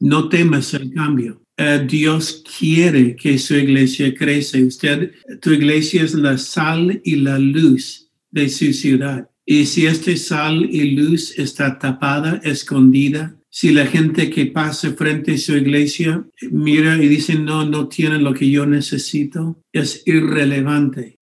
No temas el cambio. Eh, Dios quiere que su iglesia crece. Usted, tu iglesia es la sal y la luz de su ciudad. Y si esta sal y luz está tapada, escondida, si la gente que pasa frente a su iglesia mira y dice, no, no tienen lo que yo necesito, es irrelevante.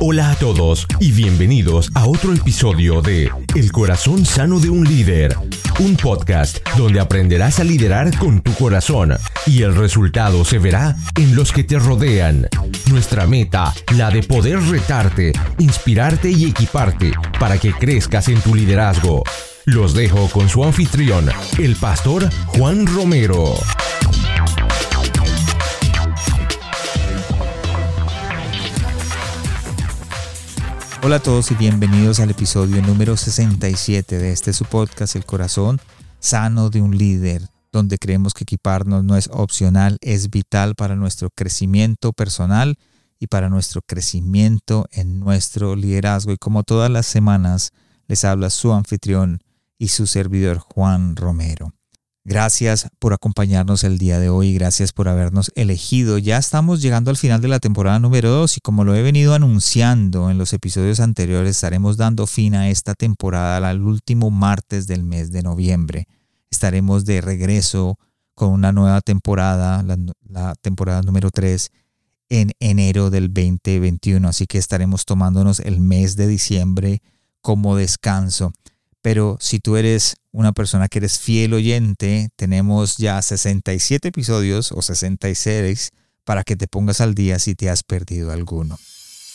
Hola a todos y bienvenidos a otro episodio de El corazón sano de un líder, un podcast donde aprenderás a liderar con tu corazón y el resultado se verá en los que te rodean. Nuestra meta, la de poder retarte, inspirarte y equiparte para que crezcas en tu liderazgo. Los dejo con su anfitrión, el pastor Juan Romero. Hola a todos y bienvenidos al episodio número 67 de este su podcast El corazón sano de un líder, donde creemos que equiparnos no es opcional, es vital para nuestro crecimiento personal y para nuestro crecimiento en nuestro liderazgo. Y como todas las semanas, les habla su anfitrión y su servidor Juan Romero. Gracias por acompañarnos el día de hoy, gracias por habernos elegido. Ya estamos llegando al final de la temporada número 2 y como lo he venido anunciando en los episodios anteriores, estaremos dando fin a esta temporada al último martes del mes de noviembre. Estaremos de regreso con una nueva temporada, la, temporada número 3, en enero del 2021. Así que estaremos tomándonos el mes de diciembre como descanso. Pero si tú eres una persona que eres fiel oyente, tenemos ya 67 episodios o 66 para que te pongas al día si te has perdido alguno.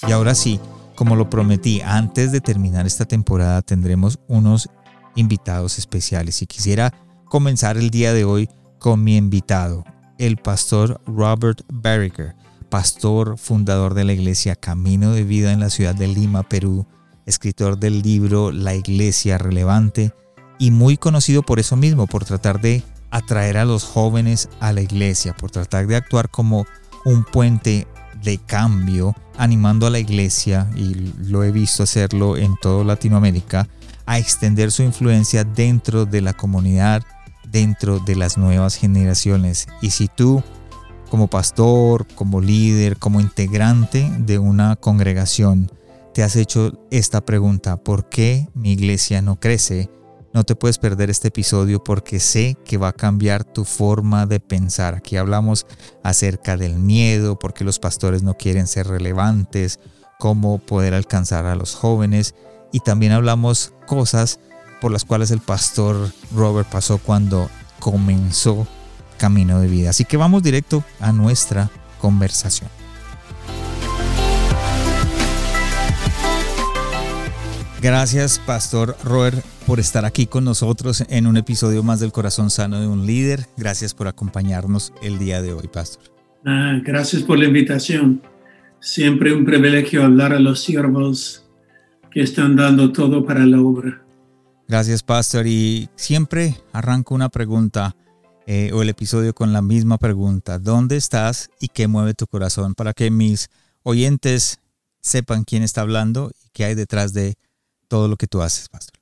Y ahora sí, como lo prometí, antes de terminar esta temporada tendremos unos invitados especiales y quisiera comenzar el día de hoy con mi invitado, el pastor Robert Barricker, pastor fundador de la iglesia Camino de Vida en la ciudad de Lima, Perú, escritor del libro La Iglesia Relevante y muy conocido por eso mismo, por tratar de atraer a los jóvenes a la iglesia, por tratar de actuar como un puente de cambio, animando a la iglesia, y lo he visto hacerlo en toda Latinoamérica, a extender su influencia dentro de la comunidad, dentro de las nuevas generaciones. Y si tú, como pastor, como líder, como integrante de una congregación, te has hecho esta pregunta, ¿por qué mi iglesia no crece? No te puedes perder este episodio porque sé que va a cambiar tu forma de pensar. Aquí hablamos acerca del miedo, porque los pastores no quieren ser relevantes, cómo poder alcanzar a los jóvenes y también hablamos cosas por las cuales el pastor Robert pasó cuando comenzó Camino de Vida. Así que vamos directo a nuestra conversación. Gracias, Pastor Robert, por estar aquí con nosotros en un episodio más del Corazón Sano de un Líder. Gracias por acompañarnos el día de hoy, Pastor. Ah, gracias por la invitación. Siempre un privilegio hablar a los siervos que están dando todo para la obra. Gracias, Pastor. Y siempre arranco una pregunta eh, o el episodio con la misma pregunta. ¿Dónde estás y qué mueve tu corazón? Para que mis oyentes sepan quién está hablando y qué hay detrás de todo lo que tú haces, pastor.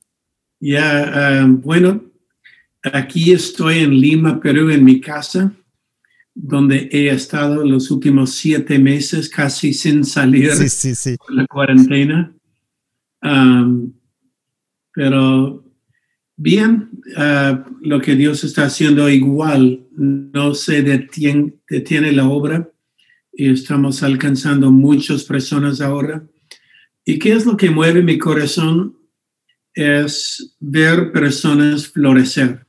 Ya, um, bueno, aquí estoy en Lima, Perú, en mi casa, donde he estado los últimos siete meses casi sin salir de la cuarentena. Um, pero bien, uh, lo que Dios está haciendo igual, no se detiene la obra y estamos alcanzando muchas personas ahora. ¿Y qué es lo que mueve mi corazón? Es ver personas florecer.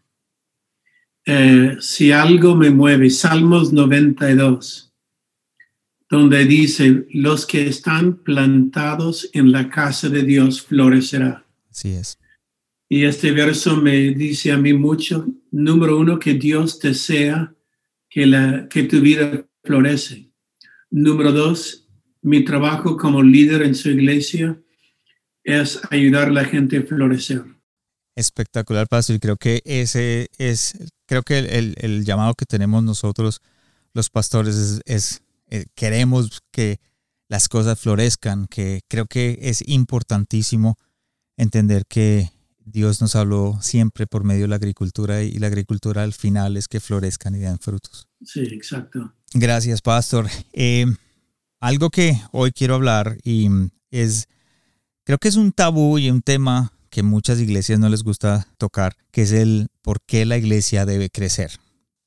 Eh, si algo me mueve, Salmos 92, donde dice, los que están plantados en la casa de Dios florecerá. Así es. Y este verso me dice a mí mucho, número uno, que Dios desea que, la, que tu vida florece. Número dos, mi trabajo como líder en su iglesia es ayudar a la gente a florecer. Espectacular, Pastor. Y creo que ese es, creo que el, llamado que tenemos nosotros, los pastores, es, eh, queremos que las cosas florezcan, que creo que es importantísimo entender que Dios nos habló siempre por medio de la agricultura y la agricultura al final es que florezcan y den frutos. Sí, exacto. Gracias, Pastor. Eh, algo que hoy quiero hablar y es, creo que es un tabú y un tema que muchas iglesias no les gusta tocar, que es el por qué la iglesia debe crecer.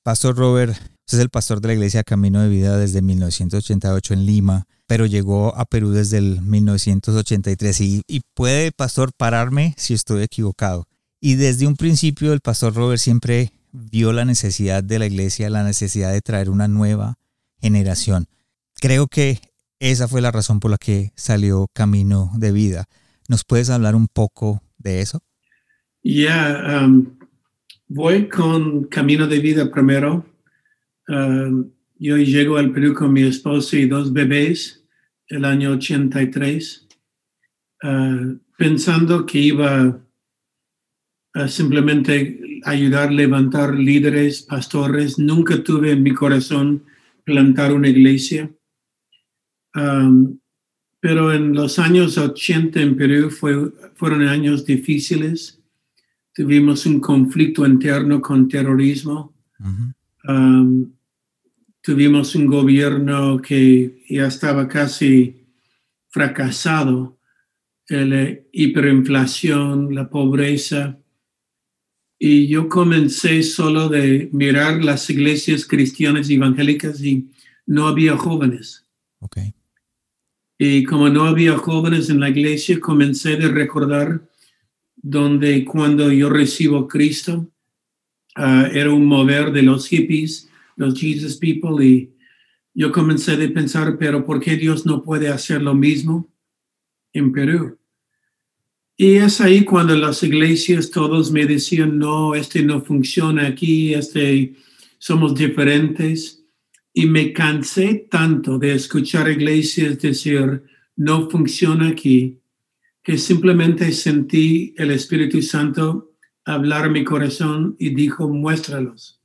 Pastor Robert es el pastor de la iglesia Camino de Vida desde 1988 en Lima, pero llegó a Perú desde el 1983 y, y puede, pastor, pararme si estoy equivocado. Y desde un principio el pastor Robert siempre vio la necesidad de la iglesia, la necesidad de traer una nueva generación. Creo que esa fue la razón por la que salió Camino de Vida. ¿Nos puedes hablar un poco de eso? Ya, um, voy con Camino de Vida primero. Um, yo llego al Perú con mi esposo y dos bebés el año 83, uh, pensando que iba a simplemente ayudar a levantar líderes, pastores. Nunca tuve en mi corazón plantar una iglesia. Um, pero en los años 80 en Perú fue, fueron años difíciles. Tuvimos un conflicto interno con terrorismo. Um, tuvimos un gobierno que ya estaba casi fracasado. La hiperinflación, la pobreza. Y yo comencé solo de mirar las iglesias cristianas evangélicas y no había jóvenes. Okay. Y como no había jóvenes en la iglesia, comencé a recordar donde cuando yo recibo a Cristo, uh, era un mover de los hippies, los Jesus people, y yo comencé a pensar, pero ¿por qué Dios no puede hacer lo mismo en Perú? Y es ahí cuando las iglesias todos me decían, no, este no funciona aquí, este somos diferentes. Y me cansé tanto de escuchar iglesias decir, no funciona aquí, que simplemente sentí el Espíritu Santo hablar a mi corazón y dijo, muéstralos.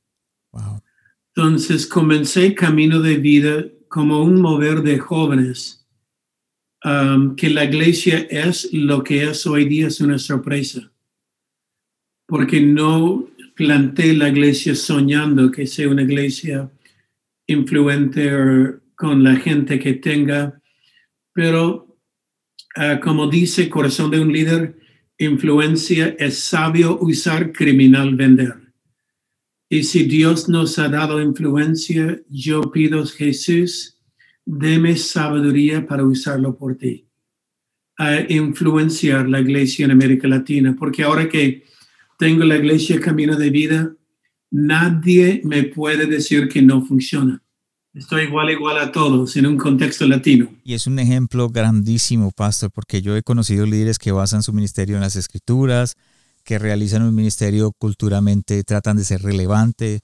Entonces comencé camino de vida como un mover de jóvenes, um, que la iglesia es lo que es hoy día, es una sorpresa, porque no planté la iglesia soñando que sea una iglesia influente con la gente que tenga, pero ah, como dice Corazón de un líder, influencia es sabio usar, criminal vender. Y si Dios nos ha dado influencia, yo pido Jesús, deme sabiduría para usarlo por ti, a influenciar la iglesia en América Latina, porque ahora que tengo la iglesia Camino de Vida, nadie me puede decir que no funciona. Estoy igual, igual a todos en un contexto latino. Y es un ejemplo grandísimo, pastor, porque yo he conocido líderes que basan su ministerio en las escrituras, que realizan un ministerio culturalmente, tratan de ser relevante,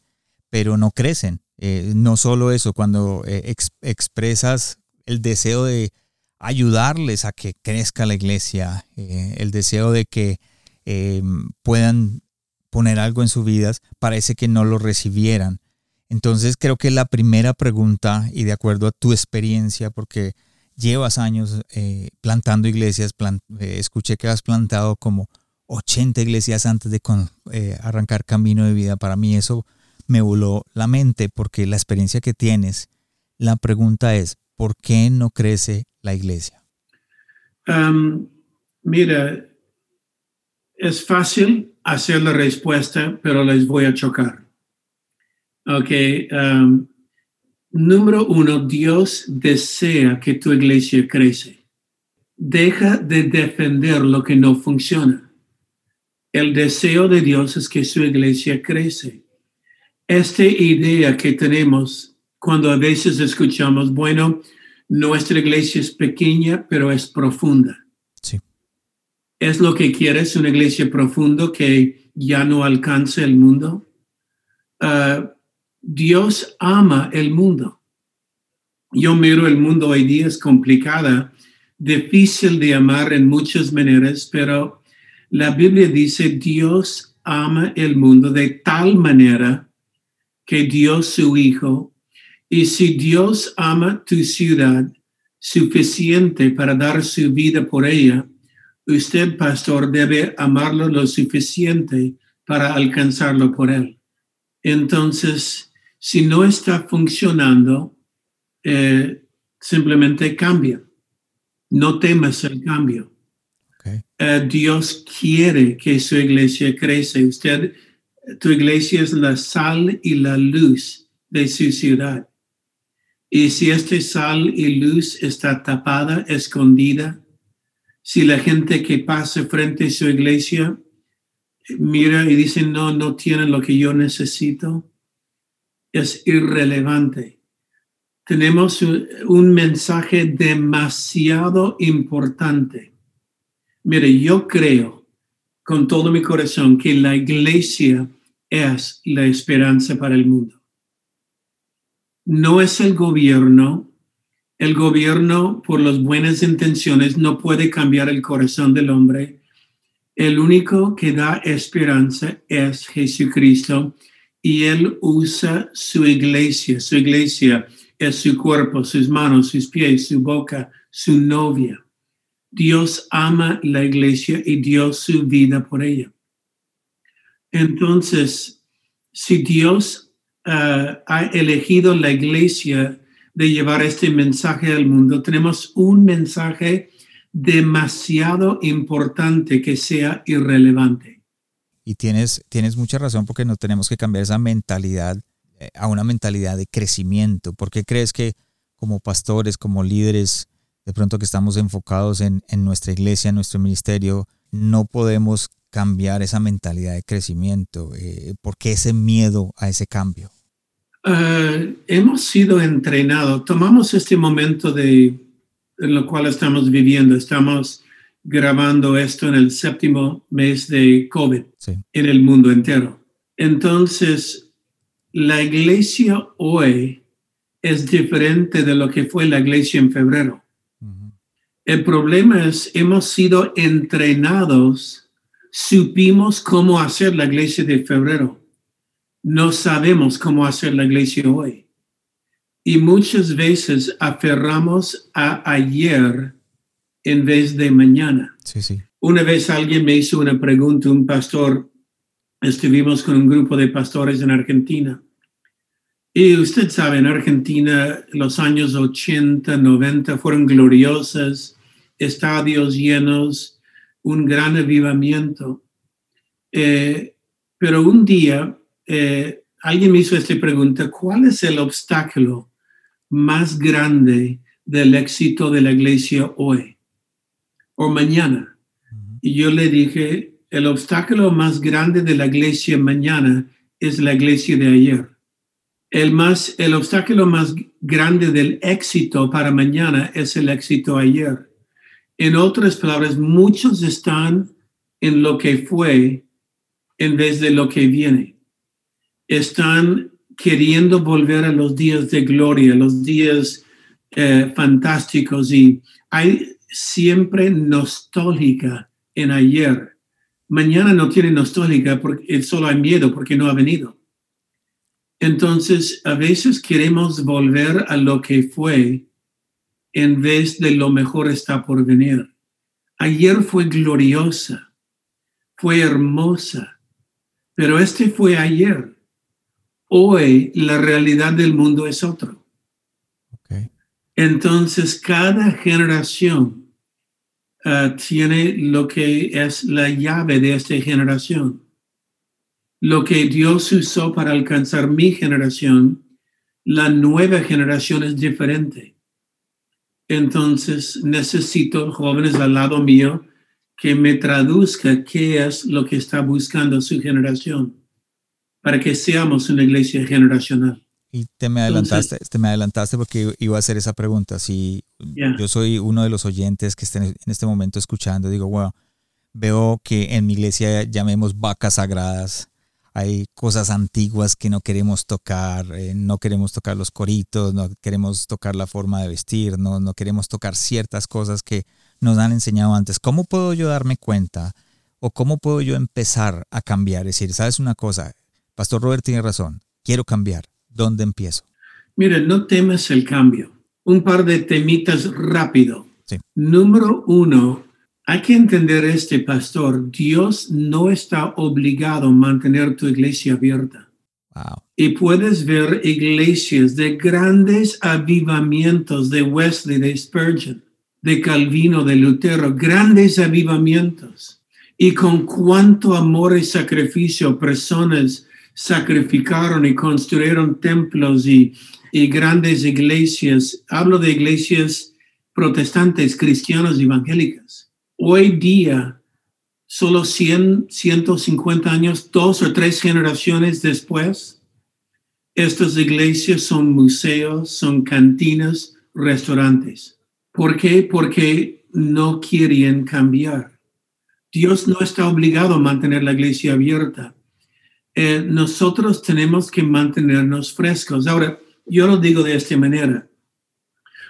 pero no crecen. Eh, no solo eso, cuando eh, expresas el deseo de ayudarles a que crezca la iglesia, eh, el deseo de que puedan poner algo en sus vidas, parece que no lo recibieran. Entonces creo que la primera pregunta, y de acuerdo a tu experiencia, porque llevas años eh, plantando iglesias, eh, escuché que has plantado como 80 iglesias antes de eh, arrancar camino de vida. Para mí eso me voló la mente porque la experiencia que tienes, la pregunta es, ¿por qué no crece la iglesia? mira, es fácil hacer la respuesta, pero les voy a chocar. Ok. Um, número uno, Dios desea que tu iglesia crece. Deja de defender lo que no funciona. El deseo de Dios es que su iglesia crece. Esta idea que tenemos cuando a veces escuchamos, bueno, nuestra iglesia es pequeña, pero es profunda es lo que quieres, una iglesia profunda que ya no alcance el mundo. Uh, Dios ama el mundo. Yo miro el mundo hoy día es complicada, difícil de amar en muchas maneras, pero la Biblia dice Dios ama el mundo de tal manera que dio su Hijo. Y si Dios ama tu ciudad suficiente para dar su vida por ella, usted, pastor, debe amarlo lo suficiente para alcanzarlo por él. Entonces, si no está funcionando, eh, simplemente cambia. No temas el cambio. Eh, Dios quiere que su iglesia crece. Usted, tu iglesia es la sal y la luz de su ciudad. Y si este sal y luz está tapada, escondida, si la gente que pasa frente a su iglesia mira y dice, no, no tiene lo que yo necesito, es irrelevante. Tenemos un mensaje demasiado importante. Mire, yo creo con todo mi corazón que la iglesia es la esperanza para el mundo. No es el gobierno, el gobierno, por las buenas intenciones, no puede cambiar el corazón del hombre. El único que da esperanza es Jesucristo y Él usa su iglesia. Su iglesia es su cuerpo, sus manos, sus pies, su boca, su novia. Dios ama la iglesia y dio su vida por ella. Entonces, si Dios uh, ha elegido la iglesia de llevar este mensaje al mundo. Tenemos un mensaje demasiado importante que sea irrelevante. Y tienes, tienes mucha razón porque no tenemos que cambiar esa mentalidad eh, a una mentalidad de crecimiento. ¿Por qué crees que como pastores, como líderes, de pronto que estamos enfocados en, en nuestra iglesia, en nuestro ministerio, no podemos cambiar esa mentalidad de crecimiento? Eh, ¿Por qué ese miedo a ese cambio? Uh, hemos sido entrenados. Tomamos este momento de, en lo cual estamos viviendo. Estamos grabando esto en el séptimo mes de COVID en el mundo entero. Entonces, la iglesia hoy es diferente de lo que fue la iglesia en febrero. El problema es, hemos sido entrenados, supimos cómo hacer la iglesia de febrero no sabemos cómo hacer la iglesia hoy. Y muchas veces aferramos a ayer en vez de mañana. Una vez alguien me hizo una pregunta, un pastor, estuvimos con un grupo de pastores en Argentina. Y usted sabe, en Argentina los años 80, 90 fueron gloriosos, estadios llenos, un gran avivamiento. Eh, pero un día eh, alguien me hizo esta pregunta, ¿cuál es el obstáculo más grande del éxito de la iglesia hoy o mañana? Y yo le dije, el obstáculo más grande de la iglesia mañana es la iglesia de ayer. El, más, el obstáculo más grande del éxito para mañana es el éxito ayer. En otras palabras, muchos están en lo que fue en vez de lo que viene están queriendo volver a los días de gloria, los días eh, fantásticos y hay siempre nostálgica en ayer. Mañana no tiene nostálgica porque solo hay miedo porque no ha venido. Entonces, a veces queremos volver a lo que fue en vez de lo mejor está por venir. Ayer fue gloriosa, fue hermosa, pero este fue ayer Hoy la realidad del mundo es otro. Entonces, cada generación ah, tiene lo que es la llave de esta generación. Lo que Dios usó para alcanzar mi generación, la nueva generación es diferente. Entonces, necesito jóvenes al lado mío que me traduzca qué es lo que está buscando su generación para que seamos una iglesia generacional. Y te me adelantaste, te me adelantaste porque iba a hacer esa pregunta. Si yo soy uno de los oyentes que estén en este momento escuchando, digo, bueno, veo que en mi iglesia llamemos vacas sagradas, hay cosas antiguas que no queremos tocar, eh, no queremos tocar los coritos, no queremos tocar la forma de vestir, no, no queremos tocar ciertas cosas que nos han enseñado antes. ¿Cómo puedo yo darme cuenta o cómo puedo yo empezar a cambiar? Es decir, ¿sabes una cosa? Pastor Robert tiene razón. Quiero cambiar. ¿Dónde empiezo? Mira, no temas el cambio. Un par de temitas rápido. Número uno, Hay que entender este, pastor. Dios no está obligado a mantener tu iglesia abierta. Y puedes ver iglesias de grandes avivamientos de Wesley, de Spurgeon, de Calvino, de Lutero, grandes avivamientos. Y con cuánto amor y sacrificio personas sacrificaron y construyeron templos y, y grandes iglesias. Hablo de iglesias protestantes, cristianas, evangélicas. Hoy día, solo 100, 150 años, dos o tres generaciones después, estas iglesias son museos, son cantinas, restaurantes. ¿Por qué? Porque no quieren cambiar. Dios no está obligado a mantener la iglesia abierta. Eh, nosotros tenemos que mantenernos frescos. Ahora, yo lo digo de esta manera.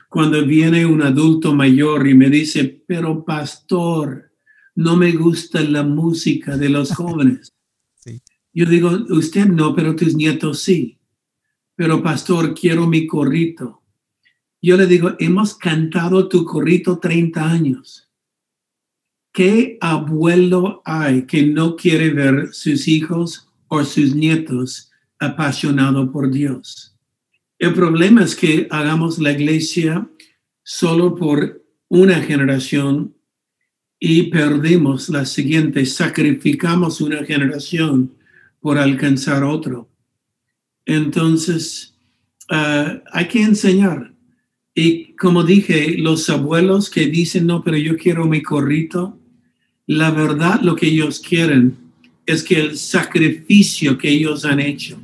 Cuando viene un adulto mayor y me dice, pero pastor, no me gusta la música de los jóvenes. Yo digo, usted no, pero tus nietos sí. Pero pastor, quiero mi corrito. Yo le digo, hemos cantado tu corrito 30 años. ¿Qué abuelo hay que no quiere ver sus hijos o sus nietos apasionados por Dios? El problema es que hagamos la iglesia solo por una generación y perdimos la siguiente, sacrificamos una generación por alcanzar otro. Entonces, ah, hay que enseñar. Y como dije, los abuelos que dicen, no, pero yo quiero mi corrito, la verdad lo que ellos quieren es que el sacrificio que ellos han hecho,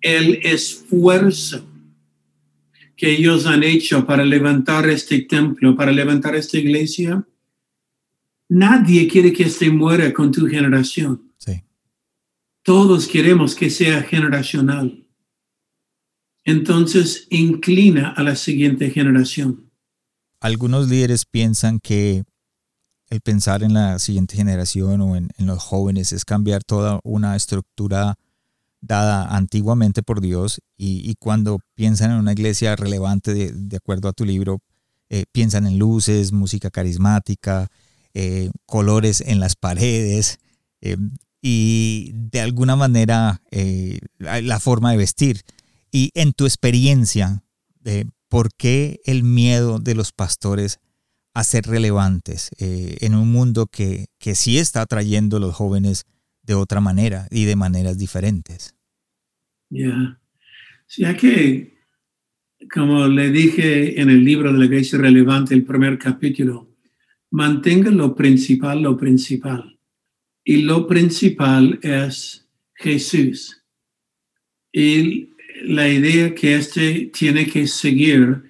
el esfuerzo que ellos han hecho para levantar este templo, para levantar esta iglesia, nadie quiere que se muera con tu generación. Todos queremos que sea generacional. Entonces, inclina a la siguiente generación. Algunos líderes piensan que el pensar en la siguiente generación o en, los jóvenes es cambiar toda una estructura dada antiguamente por Dios y, cuando piensan en una iglesia relevante de, acuerdo a tu libro, eh, piensan en luces, música carismática, eh, colores en las paredes eh, y de alguna manera la forma de vestir. Y en tu experiencia, ¿por qué el miedo de los pastores a ser relevantes eh, en un mundo que, que sí está atrayendo a los jóvenes de otra manera y de maneras diferentes. Ya, ya que, como le dije en el libro de la Iglesia Relevante, el primer capítulo, mantenga lo principal, lo principal. Y lo principal es Jesús. Y la idea que este tiene que seguir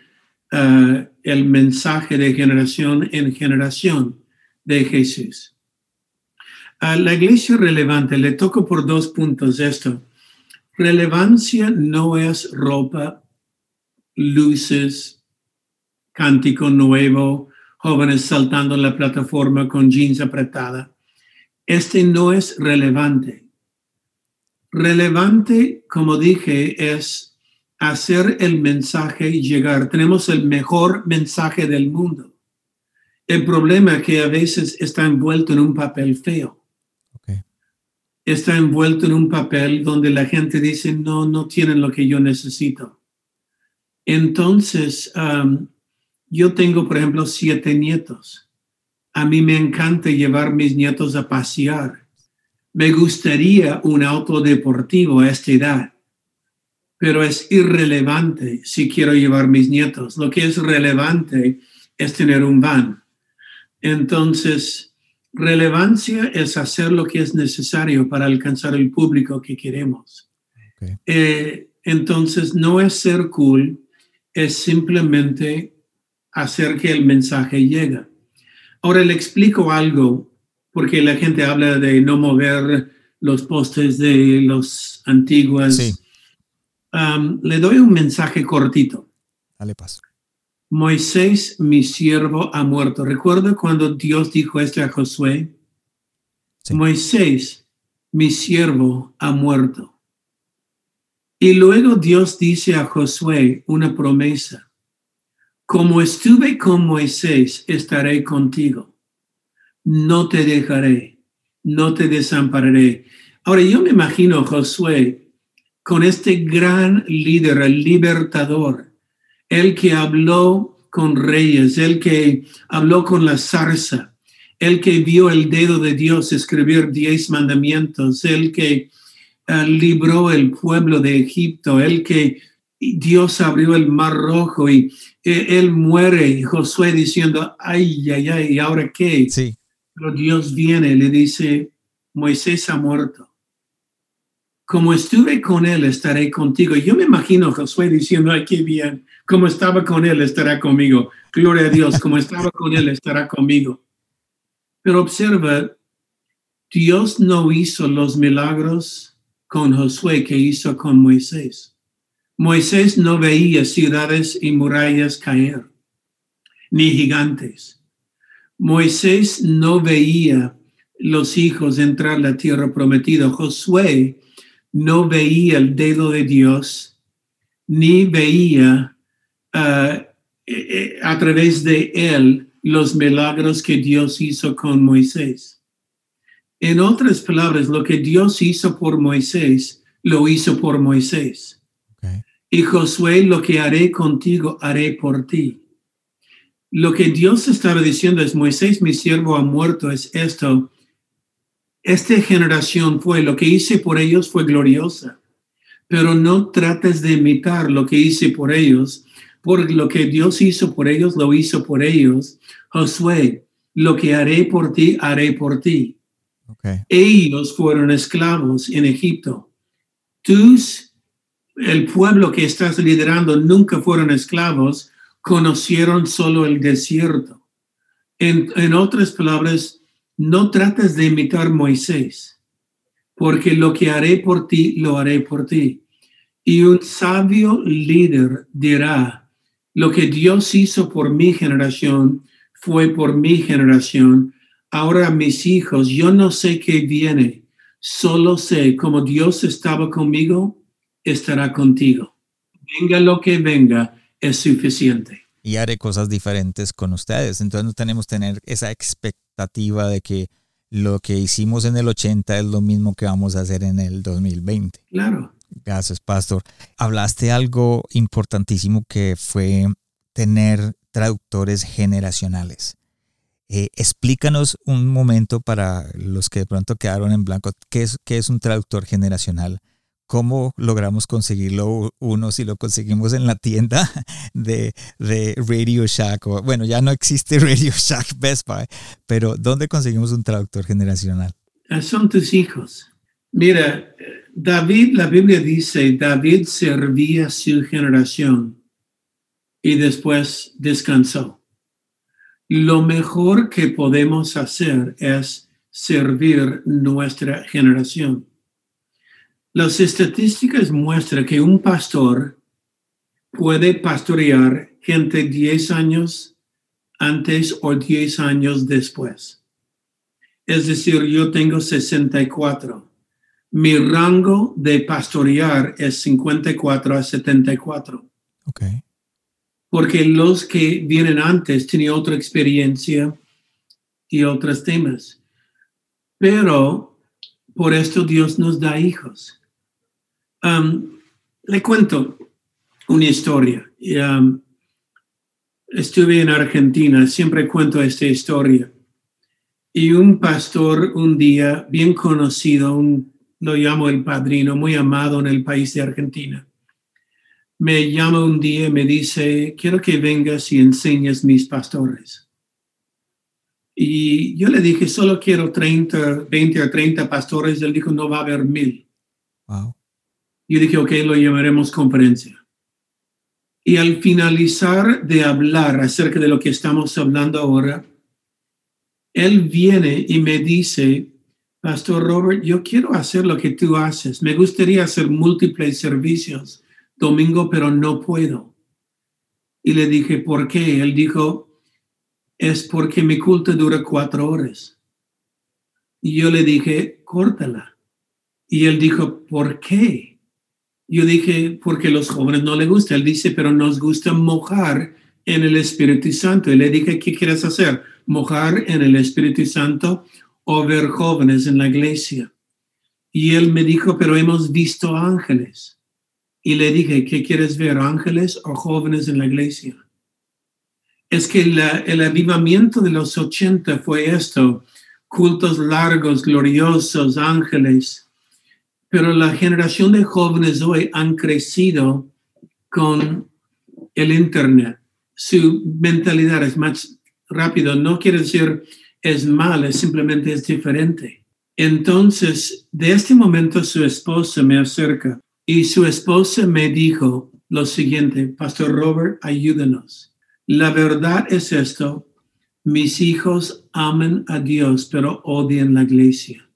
uh, el mensaje de generación en generación de Jesús. A la iglesia relevante le toco por dos puntos esto. Relevancia no es ropa, luces, cántico nuevo, jóvenes saltando en la plataforma con jeans apretada. Este no es relevante. Relevante, como dije, es hacer el mensaje llegar. Tenemos el mejor mensaje del mundo. El problema es que a veces está envuelto en un papel feo. Está envuelto en un papel donde la gente dice, no, no tienen lo que yo necesito. Entonces, um, yo tengo, por ejemplo, siete nietos. A mí me encanta llevar mis nietos a pasear. Me gustaría un auto deportivo a esta edad pero es irrelevante si quiero llevar mis nietos. Lo que es relevante es tener un van. Entonces, relevancia es hacer lo que es necesario para alcanzar el público que queremos. Eh, entonces, no es ser cool, es simplemente hacer que el mensaje llegue. Ahora le explico algo, porque la gente habla de no mover los postes de los le doy un mensaje cortito. Dale paso. Moisés, mi siervo, ha muerto. ¿Recuerda cuando Dios dijo esto a Josué? Moisés, mi siervo, ha muerto. Y luego Dios dice a Josué una promesa. Como estuve con Moisés, estaré contigo. no te dejaré, no te desampararé. Ahora yo me imagino Josué con este gran líder, el libertador, el que habló con reyes, el que habló con la zarza, el que vio el dedo de Dios escribir diez mandamientos, el que uh, libró el pueblo de Egipto, el que Dios abrió el mar rojo y e, él muere y Josué diciendo, ay, ay, ay, ¿y ahora qué? Sí. Pero Dios viene y le dice, Moisés ha muerto. Como estuve con él, estaré contigo. Yo me imagino a Josué diciendo, ay, qué bien, como estaba con él, estará conmigo. Gloria a Dios, como estaba con él, estará conmigo. Pero observa, Dios no hizo los milagros con Josué que hizo con Moisés. Moisés no veía ciudades y murallas caer, ni gigantes. Moisés no veía los hijos entrar a la tierra prometida. Josué no veía el dedo de Dios, ni veía uh, a través de él los milagros que Dios hizo con Moisés. En otras palabras, lo que Dios hizo por Moisés, lo hizo por Moisés. Y Josué, lo que haré contigo, haré por ti. Lo que Dios estaba diciendo es, Moisés, mi siervo, ha muerto, es esto. Esta generación fue, lo que hice por ellos fue gloriosa, pero no trates de imitar lo que hice por ellos, porque lo que Dios hizo por ellos, lo hizo por ellos. Josué, lo que haré por ti, haré por ti. Ellos fueron esclavos en Egipto. Tus el pueblo que estás liderando nunca fueron esclavos, conocieron solo el desierto. En, otras palabras, no trates de imitar Moisés, porque lo que haré por ti, lo haré por ti. Y un sabio líder dirá, lo que Dios hizo por mi generación fue por mi generación. Ahora mis hijos, yo no sé qué viene, solo sé como Dios estaba conmigo, estará contigo. Venga lo que venga, es suficiente. Y haré cosas diferentes con ustedes. Entonces no tenemos que tener esa expectativa de que lo que hicimos en el 80 es lo mismo que vamos a hacer en el 2020. Claro. Gracias, Pastor. Hablaste algo importantísimo que fue tener traductores generacionales. Eh, explícanos un momento para los que de pronto quedaron en blanco, ¿qué es, qué es un traductor generacional? ¿Cómo logramos conseguirlo uno si lo conseguimos en la tienda de, Radio Shack? O, bueno, ya no existe Radio Shack Best Buy, pero ¿dónde conseguimos un traductor generacional? Son tus hijos. Mira, David, la Biblia dice, David servía su generación y después descansó. Lo mejor que podemos hacer es servir nuestra generación. Las estadísticas muestran que un pastor puede pastorear gente 10 años antes o 10 años después. Es decir, yo tengo 64. Mi rango de pastorear es 54 a 74. Okay. Porque los que vienen antes tienen otra experiencia y otros temas. Pero por esto Dios nos da hijos le cuento una historia. estuve en Argentina, siempre cuento esta historia. Y un pastor un día bien conocido, un, lo llamo el padrino, muy amado en el país de Argentina, me llama un día y me dice, quiero que vengas y enseñes mis pastores. Y yo le dije, solo quiero 30, 20 o 30 pastores. Él dijo, no va a haber mil. Wow. Yo dije, ok, lo llamaremos conferencia. Y al finalizar de hablar acerca de lo que estamos hablando ahora, él viene y me dice, Pastor Robert, yo quiero hacer lo que tú haces. Me gustaría hacer múltiples servicios domingo, pero no puedo. Y le dije, ¿por qué? Él dijo, es porque mi culto dura cuatro horas. Y yo le dije, córtala. Y él dijo, ¿por qué? Yo dije, porque los jóvenes no le gusta. Él dice, pero nos gusta mojar en el Espíritu Santo. Y le dije, ¿qué quieres hacer? mojar en el Espíritu Santo o ver jóvenes en la iglesia. Y él me dijo, pero hemos visto ángeles. Y le dije, ¿qué quieres ver, ángeles o jóvenes en la iglesia? Es que el avivamiento de los 80 fue esto, cultos largos, gloriosos, ángeles. Pero la generación de jóvenes hoy han crecido con el Internet. Su mentalidad es más rápido. No quiere decir es mal, es simplemente es diferente. Entonces, de este momento su esposa me acerca y su esposa me dijo lo siguiente, Pastor Robert, ayúdanos. La verdad es esto, mis hijos aman a Dios, pero odian la iglesia.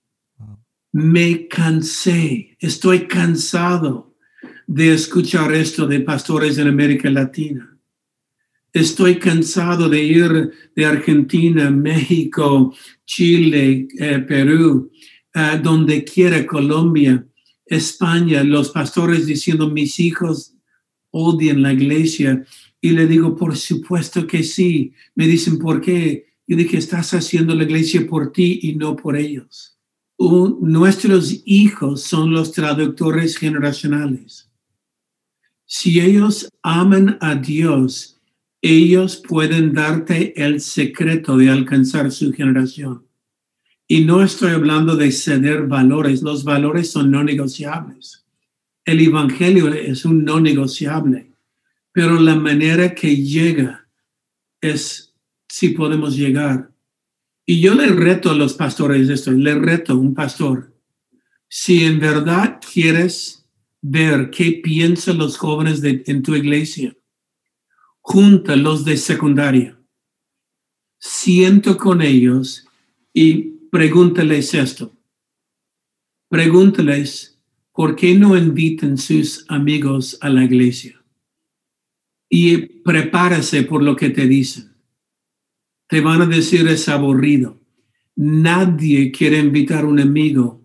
Me cansé, estoy cansado de escuchar esto de pastores en América Latina. Estoy cansado de ir de Argentina, México, Chile, eh, Perú, eh, donde quiera, Colombia, España, los pastores diciendo, mis hijos odian la iglesia. Y le digo, por supuesto que sí. Me dicen, ¿por qué? Yo dije, estás haciendo la iglesia por ti y no por ellos. Nuestros hijos son los traductores generacionales. Si ellos aman a Dios, ellos pueden darte el secreto de alcanzar su generación. Y no estoy hablando de ceder valores, los valores son no negociables. El Evangelio es un no negociable, pero la manera que llega es si podemos llegar. Y yo le reto a los pastores esto, le reto a un pastor, si en verdad quieres ver qué piensan los jóvenes de, en tu iglesia, junta los de secundaria, siento con ellos y pregúntales esto. Pregúntales por qué no invitan sus amigos a la iglesia. Y prepárase por lo que te dicen. Te van a decir es aburrido. Nadie quiere invitar a un amigo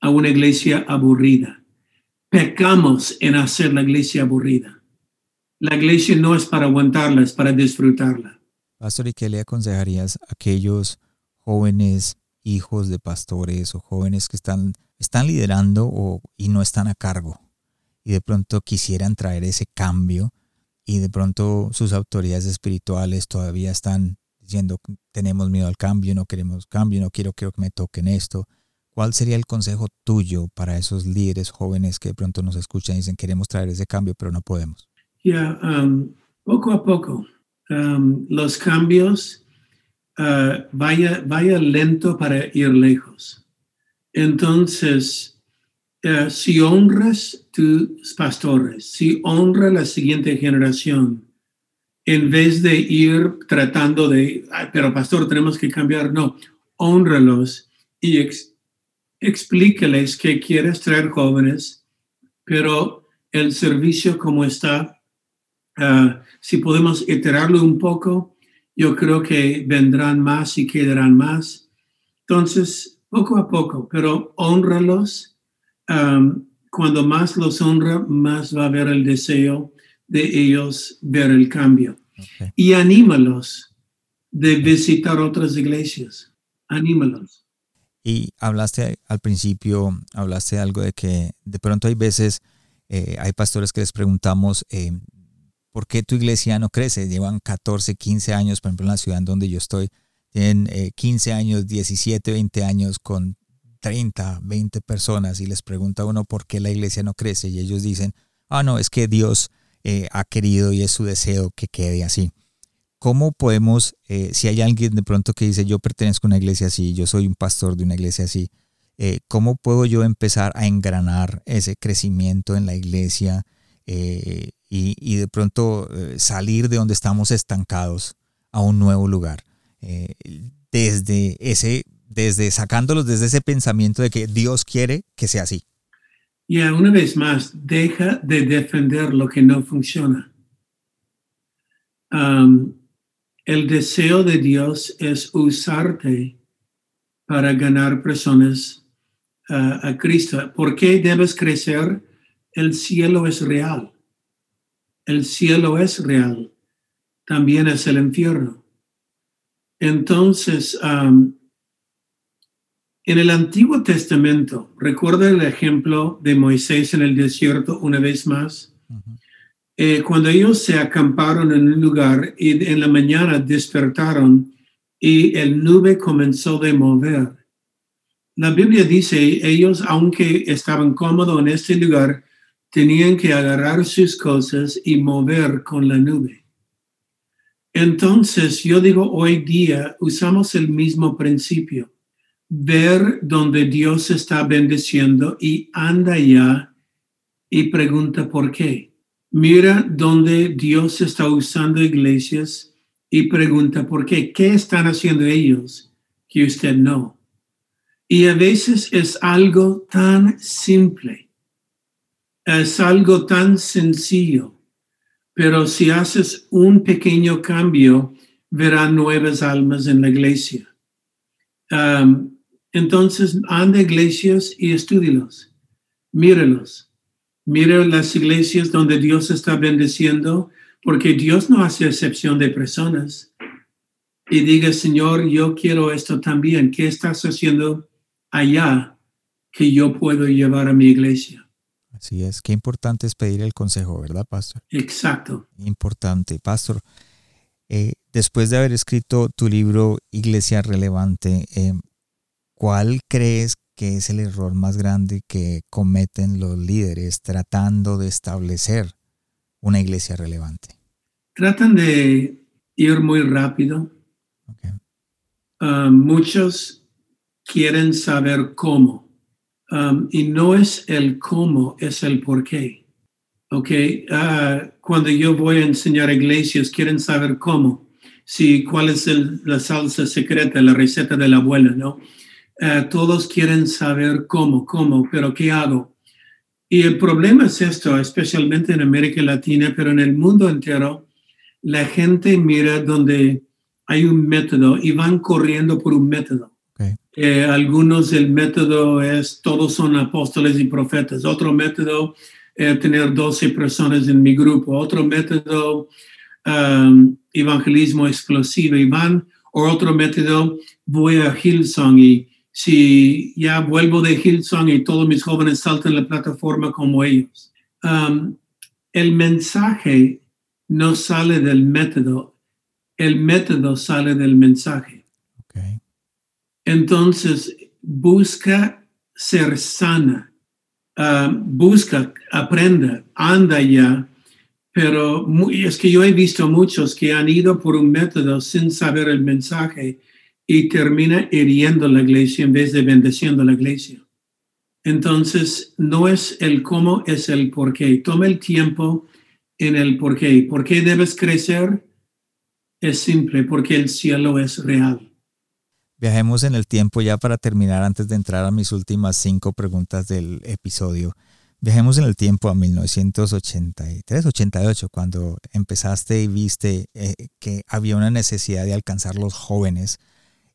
a una iglesia aburrida. Pecamos en hacer la iglesia aburrida. La iglesia no es para aguantarla, es para disfrutarla. Pastor, ¿y qué le aconsejarías a aquellos jóvenes, hijos de pastores o jóvenes que están, están liderando y no están a cargo y de pronto quisieran traer ese cambio y de pronto sus autoridades espirituales todavía están diciendo tenemos miedo al cambio, no queremos cambio, no quiero, quiero que me toquen esto. ¿Cuál sería el consejo tuyo para esos líderes jóvenes que de pronto nos escuchan y dicen queremos traer ese cambio pero no podemos? Ya, um, poco a poco, um, los cambios Ah, vaya, vaya lento para ir lejos. Entonces, eh, si honras tus pastores, si honra la siguiente generación, en vez de ir tratando de, pero pastor, tenemos que cambiar, no, honralos y explícales que quieres traer jóvenes, pero el servicio como está, ah, si podemos iterarlo un poco, yo creo que vendrán más y quedarán más. Entonces, poco a poco, pero honralos. Um, cuando más los honra, más va a haber el deseo de ellos ver el cambio. Y anímalos de visitar otras iglesias. Anímalos. Y hablaste al principio, hablaste algo de que de pronto hay veces, eh, hay pastores que les preguntamos, eh, ¿por qué tu iglesia no crece? Llevan 14, 15 años, por ejemplo, en la ciudad donde yo estoy, tienen 15 eh, años, 17, 20 años con 30, 20 personas y les pregunta uno por qué la iglesia no crece y ellos dicen, ah, no, es que Dios eh, ha querido y es su deseo que quede así. ¿Cómo podemos, eh, si hay alguien de pronto que dice, yo pertenezco a una iglesia así, yo soy un pastor de una iglesia así, ¿cómo puedo yo empezar a engranar ese crecimiento en la iglesia? y, de pronto eh, salir de donde estamos estancados a un nuevo lugar. Eh, desde ese, desde sacándolos desde ese pensamiento de que Dios quiere que sea así. Y una vez más, deja de defender lo que no funciona. el deseo de Dios es usarte para ganar personas a Cristo. ¿Por qué debes crecer? El cielo es real el cielo es real, también es el infierno. Entonces, um, en el Antiguo Testamento, recuerda el ejemplo de Moisés en el desierto una vez más. Eh, cuando ellos se acamparon en un lugar y en la mañana despertaron y el nube comenzó a mover. La Biblia dice, ellos, aunque estaban cómodos en este lugar, tenían que agarrar sus cosas y mover con la nube. Entonces, yo digo, hoy día usamos el mismo principio ver donde Dios está bendiciendo y anda ya y pregunta por qué. Mira donde Dios está usando iglesias y pregunta por qué. ¿Qué están haciendo ellos que usted no? Y a veces es algo tan simple, es algo tan sencillo, pero si haces un pequeño cambio, verá nuevas almas en la iglesia. Um, entonces, anda a iglesias y estúdilos. Mírelos. Mire las iglesias donde Dios está bendeciendo, porque Dios no hace excepción de personas. Y diga, Señor, yo quiero esto también. ¿Qué estás haciendo allá que yo puedo llevar a mi iglesia? Así es, qué importante es pedir el consejo, ¿verdad, Pastor? Exacto. Importante, Pastor. Eh, después de haber escrito tu libro Iglesia Relevante, eh, ¿cuál crees que es el error más grande que cometen los líderes tratando de establecer una iglesia relevante? Tratan de ir muy rápido. Um, muchos quieren saber cómo. Um, y no es el cómo, es el por qué. Okay. Uh, cuando yo voy a enseñar a iglesias, quieren saber cómo. Si, cuál es la salsa secreta, la receta de la abuela, ¿no? Eh, todos quieren saber cómo, cómo, pero ¿qué hago? Y el problema es esto, especialmente en América Latina, pero en el mundo entero, la gente mira donde hay un método y van corriendo por un método. Eh, algunos el método es todos son apóstoles y profetas. Otro método es tener 12 personas en mi grupo. Otro método, um, evangelismo explosivo. Y van, o otro método, voy a Hillsong y si ya vuelvo de Hillsong y todos mis jóvenes saltan la plataforma como ellos. Um, el mensaje no sale del método, el método sale del mensaje. Entonces, busca ser sana, um, busca, aprenda, anda ya, pero es que yo he visto muchos que han ido por un método sin saber el mensaje y termina hiriendo la iglesia en vez de bendeciendo la iglesia. Entonces, no es el cómo, es el por qué. Toma el tiempo en el por qué. ¿Por qué debes crecer? Es simple, porque el cielo es real. Viajemos en el tiempo ya para terminar antes de entrar a mis últimas cinco preguntas del episodio. Viajemos en el tiempo a 1983, 88, cuando empezaste y viste eh, que había una necesidad de alcanzar los jóvenes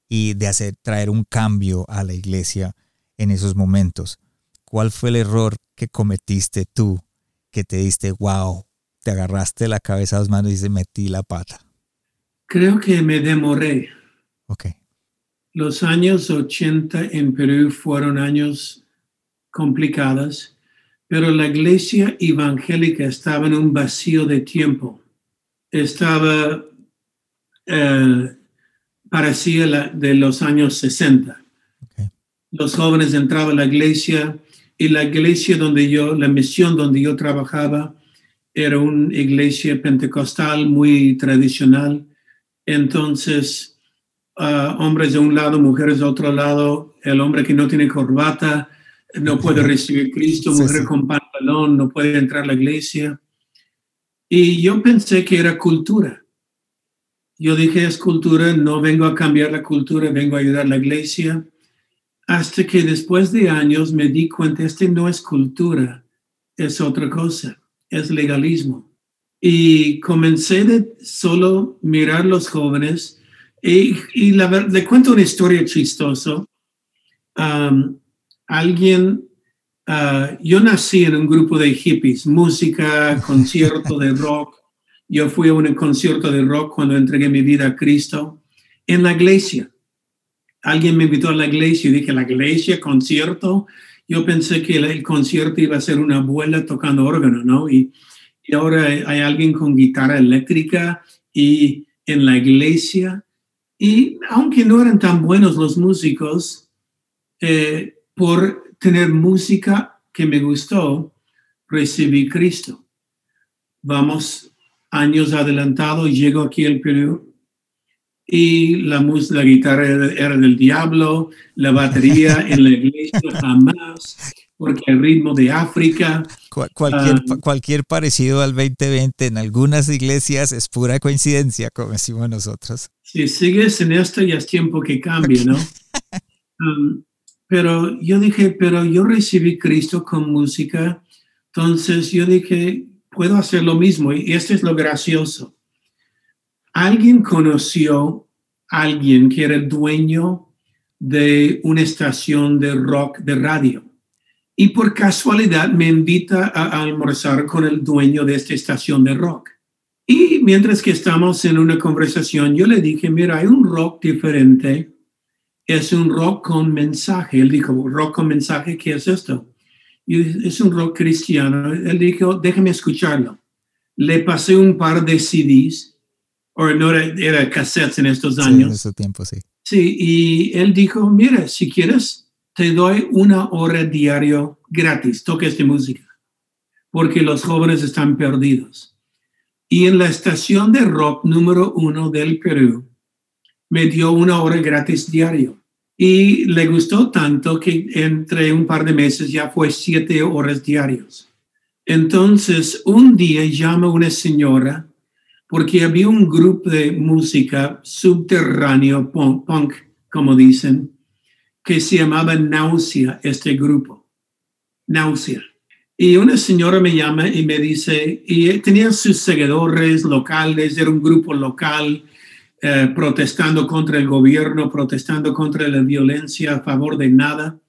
y de hacer traer un cambio a la iglesia en esos momentos. ¿Cuál fue el error que cometiste tú que te diste, wow, te agarraste la cabeza a dos manos y se metí la pata? Creo que me demoré. Ok. Los años 80 en Perú fueron años complicados, pero la iglesia evangélica estaba en un vacío de tiempo. Estaba eh, parecía la de los años 60. Los jóvenes entraban a la iglesia y la iglesia donde yo, la misión donde yo trabajaba, era una iglesia pentecostal muy tradicional. Entonces, ah, hombres de un lado, mujeres de otro lado, el hombre que no tiene corbata no puede recibir Cristo, mujer con pantalón no puede entrar a la iglesia. Y yo pensé que era cultura yo dije, es cultura, no vengo a cambiar la cultura, vengo a ayudar a la iglesia. Hasta que después de años me di cuenta, este no es cultura, es otra cosa, es legalismo. Y comencé de solo mirar los jóvenes y, y la le cuento una historia chistosa. alguien, ah, yo nací en un grupo de hippies, música, concierto de rock, yo fui a un concierto de rock cuando entregué mi vida a Cristo en la iglesia. Alguien me invitó a la iglesia y dije, la iglesia, concierto. Yo pensé que el, concierto iba a ser una abuela tocando órgano, ¿no? Y, ahora hay alguien con guitarra eléctrica y en la iglesia. Y aunque no eran tan buenos los músicos, eh, por tener música que me gustó, recibí Cristo. Vamos años adelantado, llego aquí al Perú y la, música, la guitarra era del diablo, la batería en la iglesia jamás, porque el ritmo de África. cualquier, ah, cualquier parecido al 2020 en algunas iglesias es pura coincidencia, como decimos nosotros. Si sigues en esto ya es tiempo que cambie, ¿no? Um, pero yo dije, pero yo recibí Cristo con música, entonces yo dije, puedo hacer lo mismo y esto es lo gracioso alguien conoció a alguien que era el dueño de una estación de rock de radio. Y por casualidad me invita a, almorzar con el dueño de esta estación de rock. Y mientras que estamos en una conversación, yo le dije, mira, hay un rock diferente. Es un rock con mensaje. Él dijo, rock con mensaje, ¿qué es esto? Y es un rock cristiano. Él dijo, déjame escucharlo. Le pasé un par de CDs o no era, era, cassettes en estos años. en ese tiempo, sí. Sí, y él dijo, mira, si quieres, te doy una hora diario gratis, toques de música, porque los jóvenes están perdidos. Y en la estación de rock número uno del Perú, me dio una hora gratis diario. Y le gustó tanto que entre un par de meses ya fue siete horas diarios. Entonces, un día llama una señora porque había un grupo de música subterráneo, punk, como dicen, que se llamaba Náusea, este grupo. Náusea. Y una señora me llama y me dice, y tenía sus seguidores locales, era un grupo local eh, protestando contra el gobierno, protestando contra la violencia a favor de nada.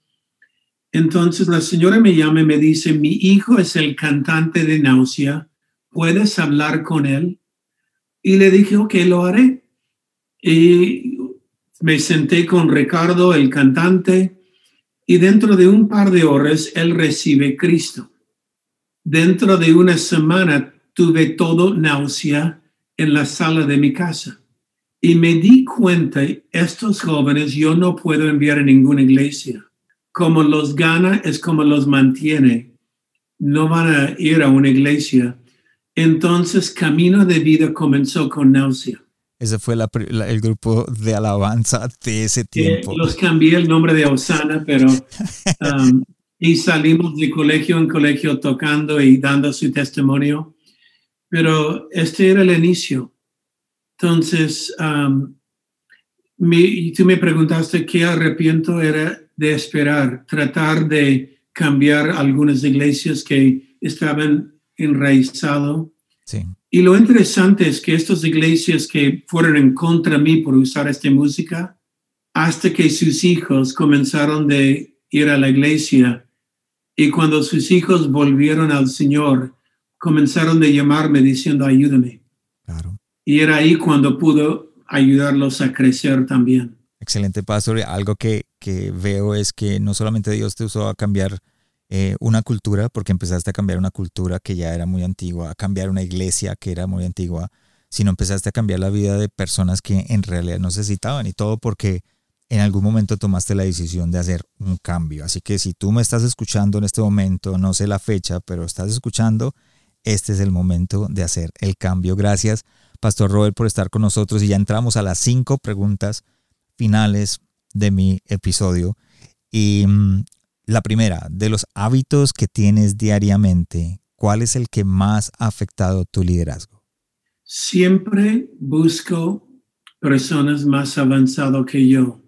Entonces la señora me llama y me dice, mi hijo es el cantante de Náusea, ¿puedes hablar con él? Y le dije, ok, lo haré. Y me senté con Ricardo, el cantante, y dentro de un par de horas él recibe Cristo. Dentro de una semana tuve todo náusea en la sala de mi casa. Y me di cuenta, estos jóvenes yo no puedo enviar a ninguna iglesia. Como los gana es como los mantiene. No van a ir a una iglesia entonces, Camino de Vida comenzó con Náusea. Ese fue el grupo de alabanza de ese tiempo. los cambié el nombre de Osana, pero um, y salimos de colegio en colegio tocando y dando su testimonio. Pero este era el inicio. Entonces, um, tú me preguntaste qué arrepiento era de esperar, tratar de cambiar algunas iglesias que estaban enraizado. Sí. Y lo interesante es que estas iglesias que fueron en contra de mí por usar esta música, hasta que sus hijos comenzaron de ir a la iglesia y cuando sus hijos volvieron al Señor, comenzaron de llamarme diciendo, ayúdame. Claro. Y era ahí cuando pudo ayudarlos a crecer también. Excelente, pastor. Algo que, que veo es que no solamente Dios te usó a cambiar eh, una cultura, porque empezaste a cambiar una cultura que ya era muy antigua, a cambiar una iglesia que era muy antigua, sino empezaste a cambiar la vida de personas que en realidad necesitaban y todo porque en algún momento tomaste la decisión de hacer un cambio. Así que si tú me estás escuchando en este momento, no sé la fecha, pero estás escuchando, este es el momento de hacer el cambio. Gracias, Pastor Robert, por estar con nosotros y ya entramos a las cinco preguntas finales de mi episodio. Y mm, la primera, de los hábitos que tienes diariamente, ¿cuál es el que más ha afectado tu liderazgo? Siempre busco personas más avanzadas que yo.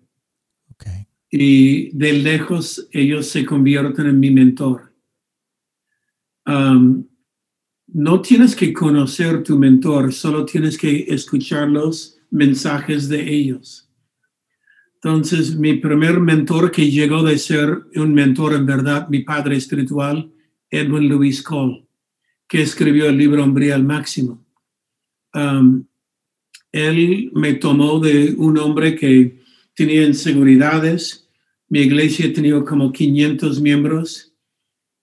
Y de lejos ellos se convierten en mi mentor. Um, no tienes que conocer tu mentor, solo tienes que escuchar los mensajes de ellos. Entonces, mi primer mentor que llegó de ser un mentor en verdad, mi padre espiritual, Edwin Lewis Cole, que escribió el libro Hombre al Máximo. Um, él me tomó de un hombre que tenía inseguridades. Mi iglesia tenía como 500 miembros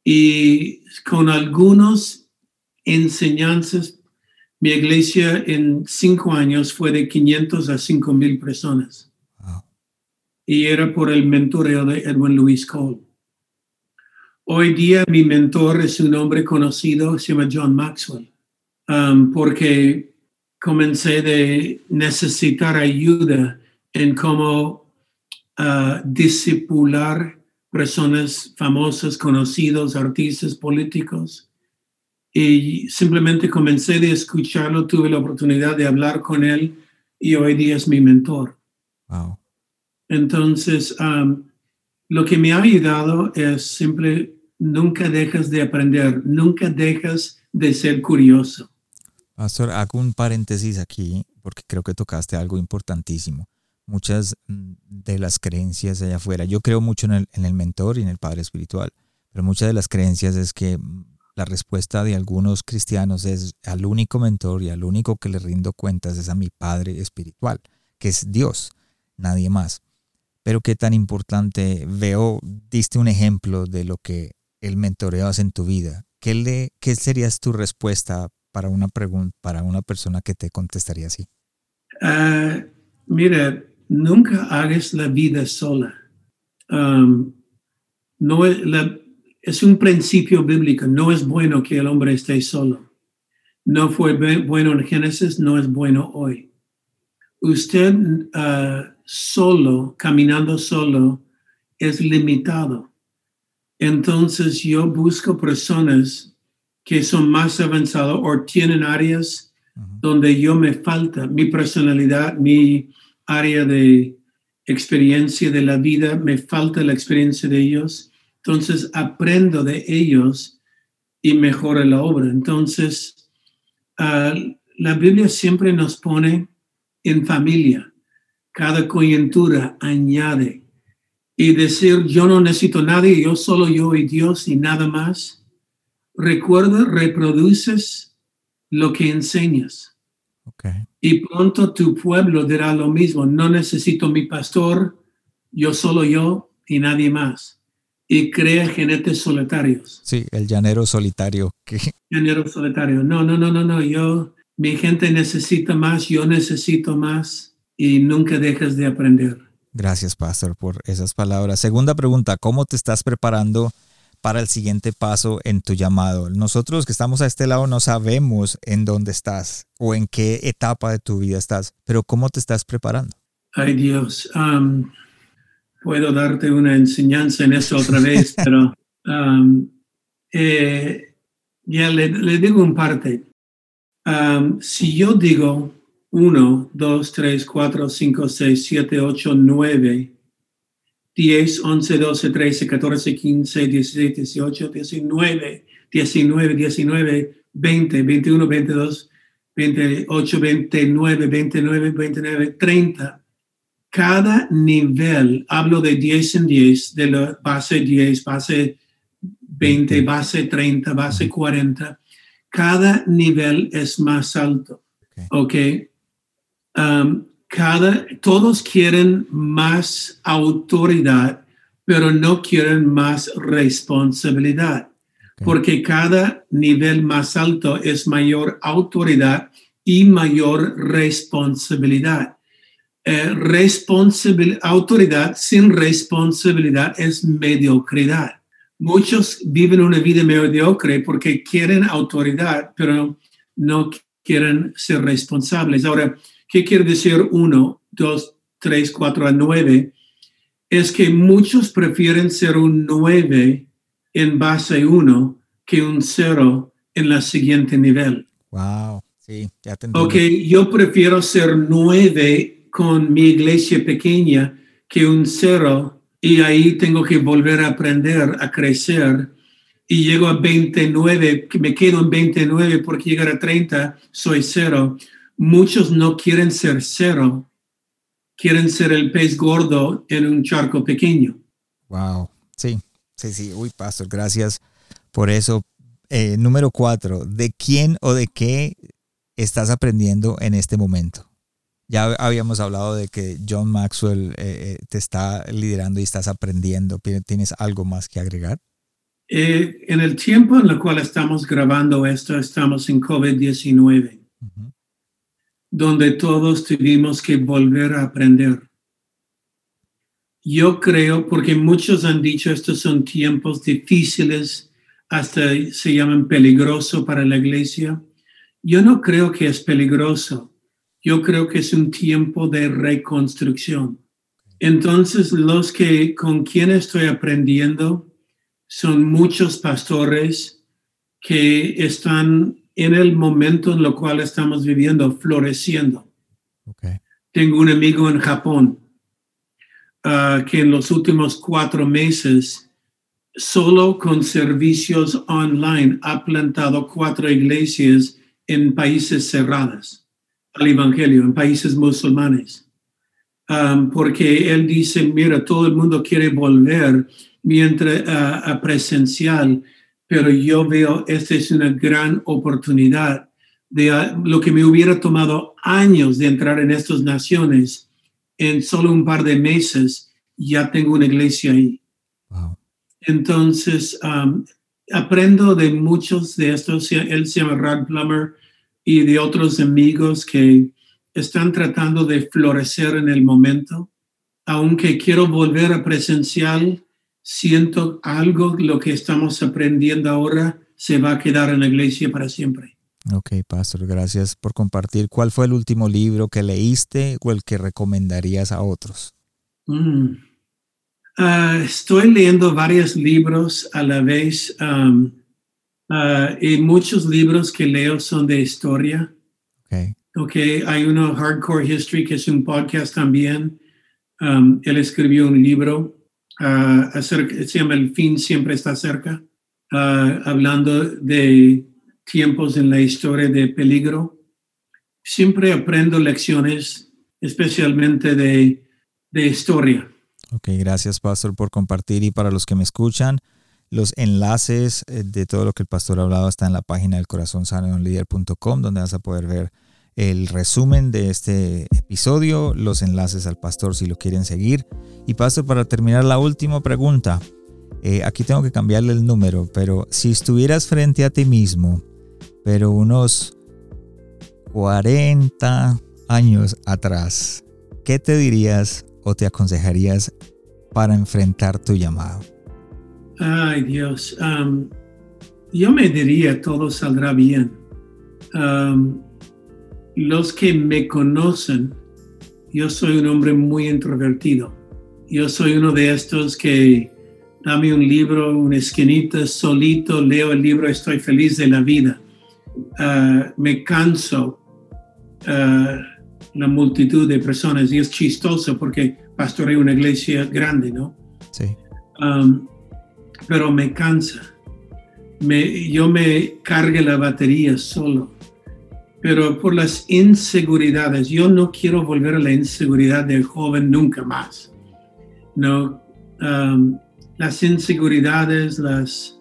y con algunos enseñanzas, mi iglesia en cinco años fue de 500 a 5 mil personas. Y era por el mentoreo de Edwin Louis Cole. Hoy día mi mentor es un hombre conocido, se llama John Maxwell, um, porque comencé de necesitar ayuda en cómo uh, discipular personas famosas, conocidos, artistas, políticos. Y simplemente comencé de escucharlo, tuve la oportunidad de hablar con él y hoy día es mi mentor. Entonces, um, lo que me ha ayudado es simple nunca dejas de aprender, nunca dejas de ser curioso. Pastor, hago un paréntesis aquí porque creo que tocaste algo importantísimo. Muchas mm, de las creencias allá afuera, yo creo mucho en el, mentor y en el padre espiritual, pero muchas de las creencias es que mm, la respuesta de algunos cristianos es al único mentor y al único que le rindo cuentas es a mi padre espiritual, que es Dios, nadie más. Pero qué tan importante, veo, diste un ejemplo de lo que el mentoreo hace en tu vida, ¿qué, le, qué serías tu respuesta para una pregunta, para una persona que te contestaría así? Uh, mira, nunca hagas la vida sola. Um, no es, es, un principio bíblico, no es bueno que el hombre esté solo. No fue bueno en Génesis, no es bueno hoy. Usted uh, solo, caminando solo, es limitado entonces yo busco personas que son más avanzadas o tienen áreas donde yo me falta, mi personalidad, mi área de experiencia de la vida, me falta la experiencia de ellos. Entonces aprendo de ellos y mejoro la obra. Entonces, ah, la Biblia siempre nos pone en familia. Cada coyuntura añade y decir yo no necesito nadie, yo solo yo y Dios y nada más. Recuerda, reproduces lo que enseñas. Y pronto tu pueblo dirá lo mismo, no necesito mi pastor, yo solo yo y nadie más. Y crea genetes solitarios. Sí, el llanero solitario. Llanero solitario. No, no, no, no, no. Yo, mi gente necesita más, yo necesito más y nunca dejas de aprender. Gracias, Pastor, por esas palabras. Segunda pregunta, ¿cómo te estás preparando para el siguiente paso en tu llamado? Nosotros que estamos a este lado no sabemos en dónde estás o en qué etapa de tu vida estás, pero ¿cómo te estás preparando? Ay Dios, um, puedo darte una enseñanza en eso otra vez, pero um, eh, ya le, digo un parte. Um, si yo digo 1, 2, 3, 4, 5, 6, 7, 8, 9, 10, 11, 12, 13, 14, 15, 16, 18, 19, 19, 19, 20, 21, 22, 28, 29, 29, 29, 30. Cada nivel, hablo de 10 en 10, de la base 10, base 20, base 30, base 40. Cada nivel es más alto. ¿Ok? Um, cada, todos quieren más autoridad, pero no quieren más responsabilidad, porque cada nivel más alto es mayor autoridad y mayor responsabilidad. Eh, autoridad sin responsabilidad es mediocridad. Muchos viven una vida mediocre porque quieren autoridad, pero no quieren ser responsables. Ahora, ¿Qué quiere decir 1, 2, 3, 4 a 9? Es que muchos prefieren ser un 9 en base 1 que un 0 en la siguiente nivel. Wow, sí, ya te Ok, yo prefiero ser 9 con mi iglesia pequeña que un 0 y ahí tengo que volver a aprender, a crecer y llego a 29, me quedo en 29 porque llegar a 30 soy 0 muchos no quieren ser cero, quieren ser el pez gordo en un charco pequeño. Wow, sí, sí, sí. Uy, pastor, gracias por eso. Eh, número cuatro, ¿de quién o de qué estás aprendiendo en este momento? Ya habíamos hablado de que John Maxwell eh, te está liderando y estás aprendiendo. ¿Tienes algo más que agregar? en el tiempo en el cual estamos grabando esto, estamos en COVID-19, donde todos tuvimos que volver a aprender. Yo creo, porque muchos han dicho estos son tiempos difíciles, hasta se llaman peligroso para la iglesia. Yo no creo que es peligroso. Yo creo que es un tiempo de reconstrucción. Entonces, los que con quien estoy aprendiendo son muchos pastores que están en el momento en lo cual estamos viviendo, floreciendo. Tengo un amigo en Japón uh, que en los últimos cuatro meses, solo con servicios online, ha plantado cuatro iglesias en países cerrados al Evangelio, en países musulmanes. Um, porque él dice, mira, todo el mundo quiere volver mientras uh, a presencial, pero yo veo esta es una gran oportunidad de uh, lo que me hubiera tomado años de entrar en estas naciones, en solo un par de meses ya tengo una iglesia ahí. Entonces, um, aprendo de muchos de estos, él se llama Rod Plummer, y de otros amigos que están tratando de florecer en el momento. Aunque quiero volver a presencial, siento algo, lo que estamos aprendiendo ahora, se va a quedar en la iglesia para siempre. Ok, Pastor, gracias por compartir. ¿Cuál fue el último libro que leíste o el que recomendarías a otros? Mm. Ah, estoy leyendo varios libros a la vez. Um, Ah, y muchos libros que leo son de historia. Okay. okay. hay uno, Hardcore History, que es un podcast también. Um, él escribió un libro uh, acerca, se llama El fin siempre está cerca, uh, hablando de tiempos en la historia de peligro. Siempre aprendo lecciones, especialmente de, de historia. Ok, gracias, Pastor, por compartir. Y para los que me escuchan, los enlaces eh, de todo lo que el pastor ha hablado está en la página del corazón líder.com, donde vas a poder ver el resumen de este episodio, los enlaces al pastor si lo quieren seguir. Y pastor, para terminar la última pregunta, eh, aquí tengo que cambiarle el número, pero si estuvieras frente a ti mismo, pero unos 40 años atrás, ¿qué te dirías o te aconsejarías para enfrentar tu llamado? Ay, Dios. Um, yo me diría todo saldrá bien. Um, los que me conocen, yo soy un hombre muy introvertido. Yo soy uno de estos que dame un libro, una esquinita, solito, leo el libro, estoy feliz de la vida. Uh, me canso uh, la multitud de personas y es chistoso porque pastoreo una iglesia grande, ¿no? Sí. Um, pero me cansa. Yo me cargue la batería solo. Pero por las inseguridades, yo no quiero volver a la inseguridad del joven nunca más. No, um, las inseguridades, las,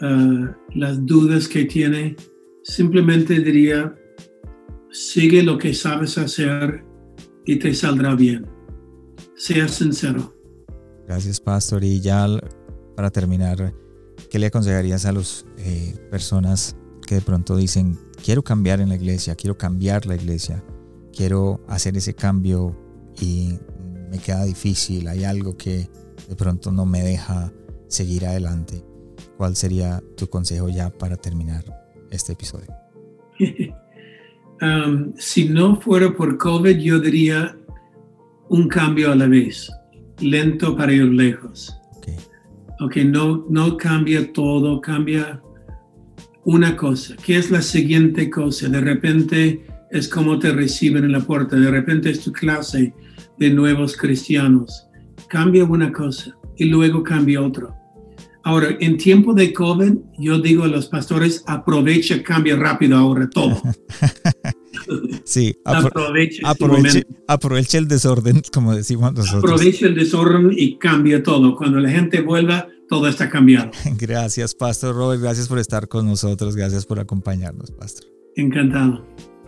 uh, las dudas que tiene, simplemente diría, sigue lo que sabes hacer y te saldrá bien. Sea sincero. Gracias, Pastor. Y ya para terminar, ¿qué le aconsejarías a las eh, personas que de pronto dicen, quiero cambiar en la iglesia, quiero cambiar la iglesia, quiero hacer ese cambio y me queda difícil, hay algo que de pronto no me deja seguir adelante? ¿Cuál sería tu consejo ya para terminar este episodio? Um, si no fuera por COVID, yo diría un cambio a la vez, lento para ir lejos. Ok, no, no cambia todo, cambia una cosa. ¿Qué es la siguiente cosa? De repente es como te reciben en la puerta, de repente es tu clase de nuevos cristianos. Cambia una cosa y luego cambia otro. Ahora, en tiempo de COVID, yo digo a los pastores, aprovecha, cambia rápido ahora todo. Sí, aproveche, aproveche, el desorden, como decimos nosotros. Aproveche el desorden y cambia todo. Cuando la gente vuelva, todo está cambiado. Gracias, Pastor Robert. Gracias por estar con nosotros. Gracias por acompañarnos, Pastor. Encantado.